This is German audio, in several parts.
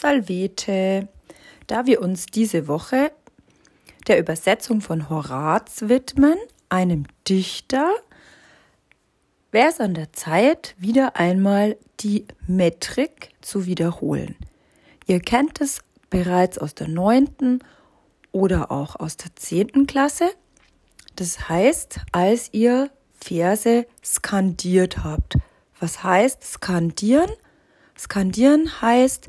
Salvete. Da wir uns diese Woche der Übersetzung von Horaz widmen, einem Dichter, wäre es an der Zeit, wieder einmal die Metrik zu wiederholen. Ihr kennt es bereits aus der neunten oder auch aus der zehnten Klasse. Das heißt, als ihr Verse skandiert habt. Was heißt skandieren? Skandieren heißt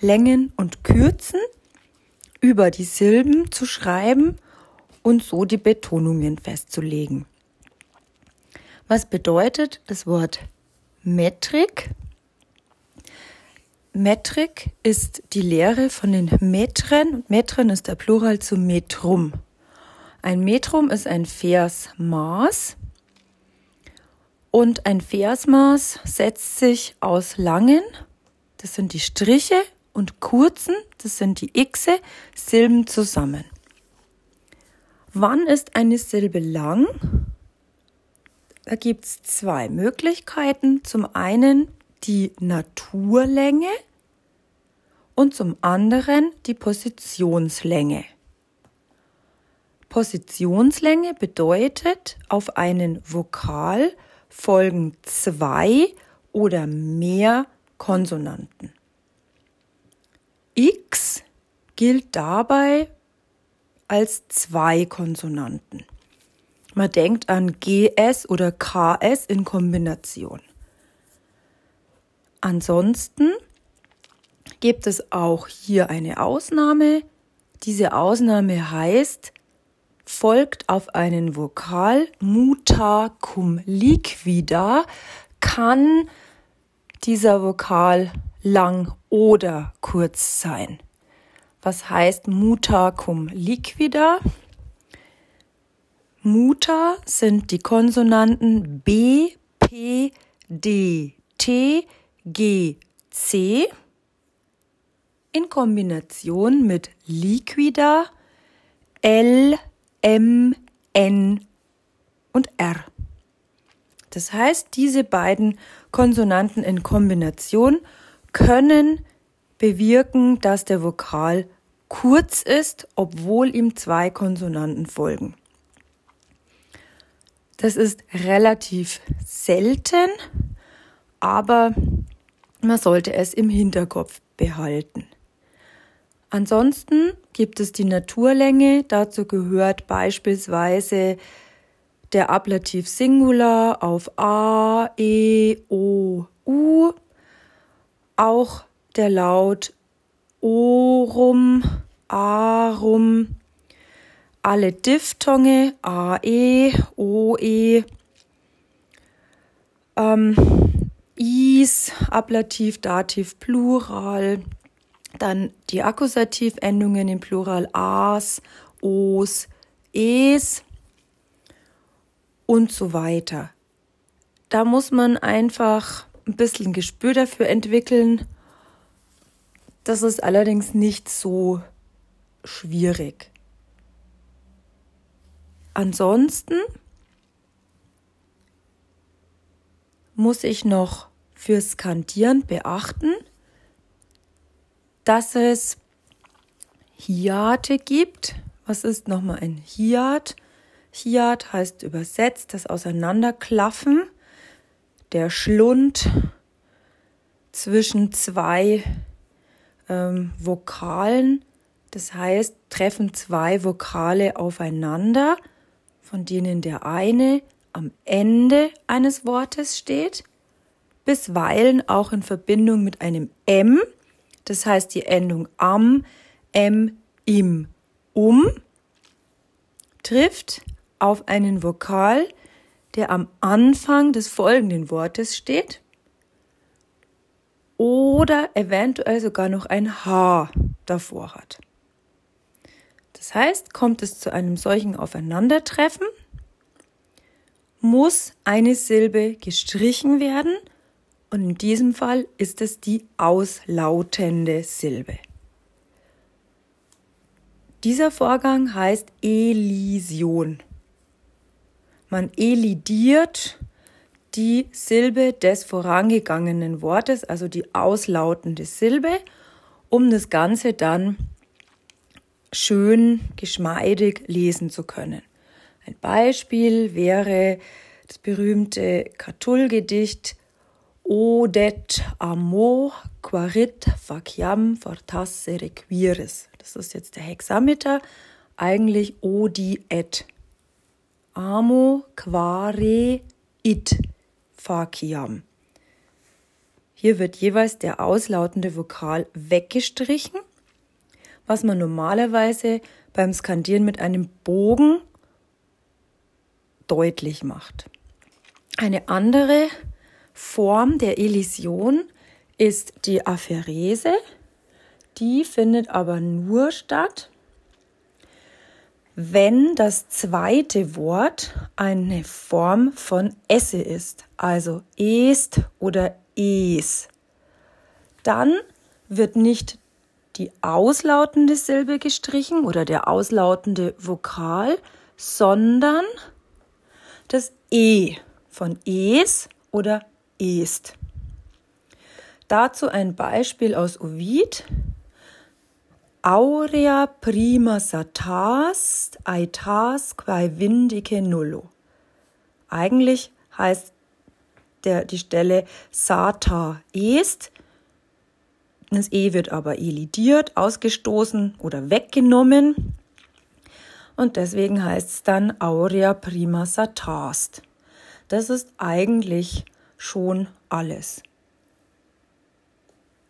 Längen und Kürzen über die Silben zu schreiben und so die Betonungen festzulegen. Was bedeutet das Wort Metrik? Metrik ist die Lehre von den Metren. Metren ist der Plural zu Metrum. Ein Metrum ist ein Versmaß. Und ein Versmaß setzt sich aus langen, das sind die Striche, und kurzen, das sind die Xe, Silben zusammen. Wann ist eine Silbe lang? Da gibt es zwei Möglichkeiten. Zum einen die Naturlänge und zum anderen die Positionslänge. Positionslänge bedeutet, auf einen Vokal folgen zwei oder mehr Konsonanten. X gilt dabei als zwei Konsonanten. Man denkt an GS oder KS in Kombination. Ansonsten gibt es auch hier eine Ausnahme. Diese Ausnahme heißt, folgt auf einen Vokal muta cum liquida, kann dieser Vokal lang oder kurz sein. Was heißt muta cum liquida? Muta sind die Konsonanten B, P, D, T, G, C in Kombination mit liquida L, M, N und R. Das heißt, diese beiden Konsonanten in Kombination können bewirken, dass der Vokal kurz ist, obwohl ihm zwei Konsonanten folgen. Das ist relativ selten, aber man sollte es im Hinterkopf behalten. Ansonsten gibt es die Naturlänge. Dazu gehört beispielsweise der Ablativ Singular auf A, E, O, U. Auch der Laut Orum, Arum. Alle Diphthonge AE, OE. Ähm, Is, Ablativ, Dativ, Plural. Dann die Akkusativendungen im Plural as, os, es und so weiter. Da muss man einfach ein bisschen Gespür dafür entwickeln. Das ist allerdings nicht so schwierig. Ansonsten muss ich noch fürs Skandieren beachten, dass es Hiate gibt. Was ist nochmal ein Hiat? Hiat heißt übersetzt das Auseinanderklaffen, der Schlund zwischen zwei ähm, Vokalen. Das heißt, treffen zwei Vokale aufeinander, von denen der eine am Ende eines Wortes steht, bisweilen auch in Verbindung mit einem M, das heißt die Endung am, m, im, um, trifft auf einen Vokal, der am Anfang des folgenden Wortes steht oder eventuell sogar noch ein H davor hat. Das heißt, kommt es zu einem solchen Aufeinandertreffen, muss eine Silbe gestrichen werden und in diesem Fall ist es die auslautende Silbe. Dieser Vorgang heißt Elision. Man elidiert die Silbe des vorangegangenen Wortes, also die auslautende Silbe, um das Ganze dann schön geschmeidig lesen zu können. Ein Beispiel wäre das berühmte Catull-Gedicht Odet amo quarit faciam fortasse requiris. Das ist jetzt der Hexameter, eigentlich odi et. Amo quare it faciam. Hier wird jeweils der auslautende Vokal weggestrichen, was man normalerweise beim Skandieren mit einem Bogen deutlich macht. Eine andere Form der Elision ist die Apherese. Die findet aber nur statt, wenn das zweite Wort eine Form von esse ist, also est oder es. Dann wird nicht die auslautende Silbe gestrichen oder der auslautende Vokal, sondern das e von es oder est. Dazu ein Beispiel aus Ovid. Aurea prima satas aitas quae vindice nullo. Eigentlich heißt der, die Stelle sata est. Das E wird aber elidiert, ausgestoßen oder weggenommen. Und deswegen heißt es dann Aurea prima satast. Das ist eigentlich schon alles.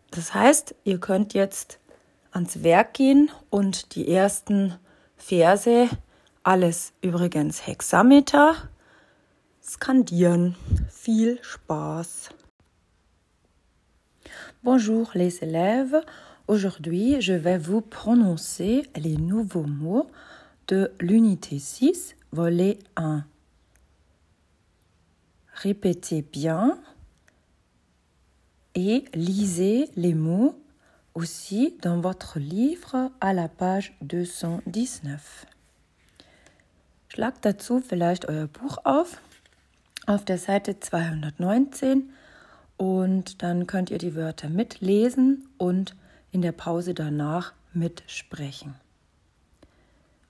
Das heißt, ihr könnt jetzt ans Werk gehen und die ersten Verse, alles übrigens Hexameter, skandieren. Viel Spaß! Bonjour les élèves. Aujourd'hui, je vais vous prononcer les nouveaux mots de l'unité 6, volet 1. Répétez bien et lisez les mots aussi dans votre livre à la page 219. Schlagt dazu vielleicht euer Buch auf, auf der Seite 219 und dann könnt ihr die Wörter mitlesen und in der Pause danach mitsprechen.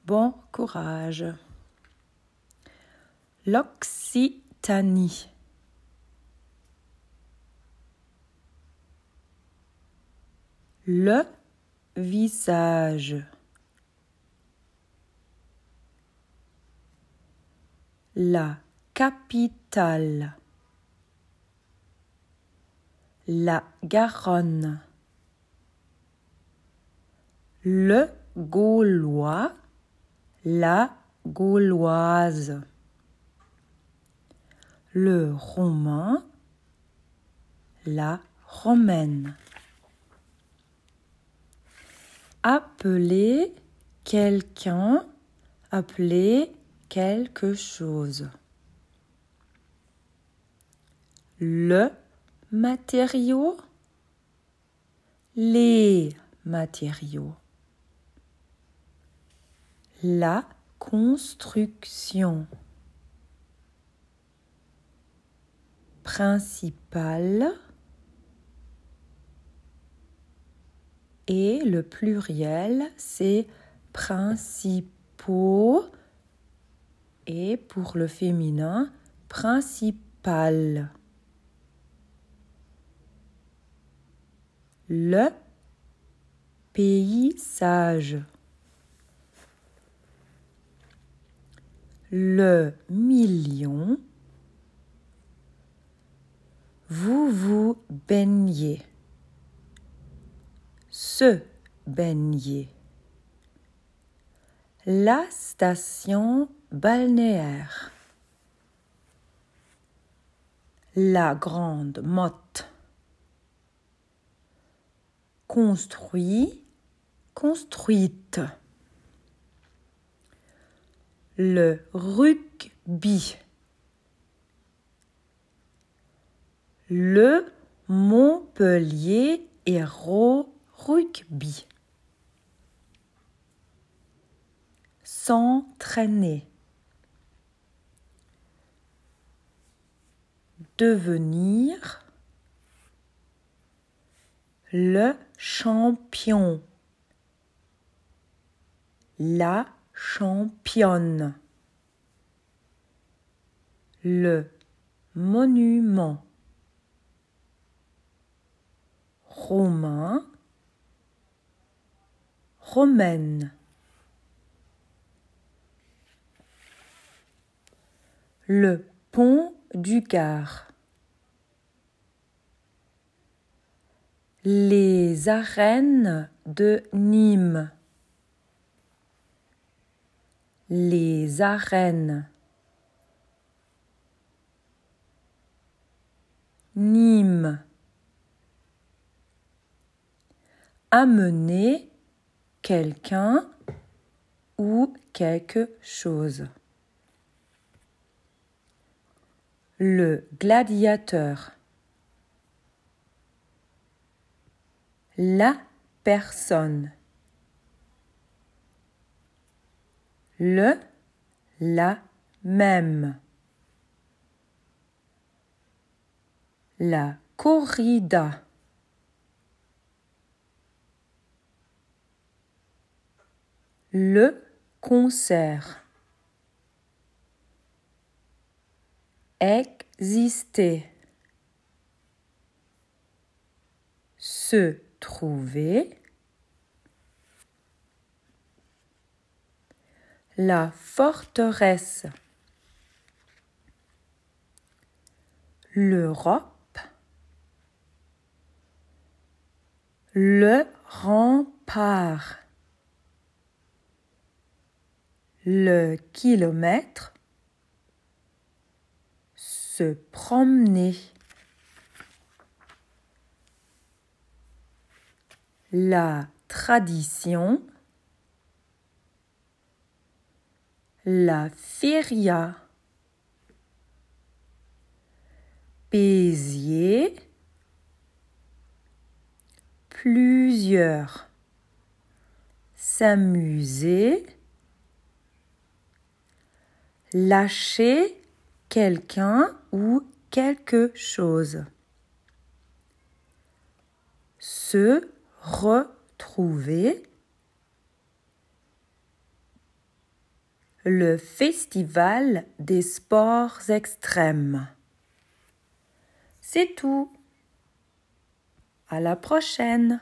Bon courage. L'Occitanie. Le visage. La capitale. La Garonne. Le Gaulois. La Gauloise. Le Romain. La Romaine. Appeler quelqu'un, appeler quelque chose. Le matériau, les matériaux. La construction. Principale. Et le pluriel, c'est principaux. Et pour le féminin, principal. Le paysage. Le million. Vous vous baignez La station balnéaire. La grande motte. Construit, construite. Le rugby. Le Montpellier rugby. S'entraîner. Devenir. Le champion, la championne, le monument, romain, Le pont du Gard. Les arènes de Nîmes. Les arènes. Nîmes. Amener quelqu'un ou quelque chose. Le gladiateur. La personne. Le, la même. La corrida. Le concert. Exister. Se trouver. La forteresse. L'Europe. Le rempart. Le kilomètre. Se promener. La tradition. La feria. Béziers. Plusieurs. S'amuser. Lâcher quelqu'un ou quelque chose. Se retrouver. Le festival des sports extrêmes. C'est tout. À la prochaine.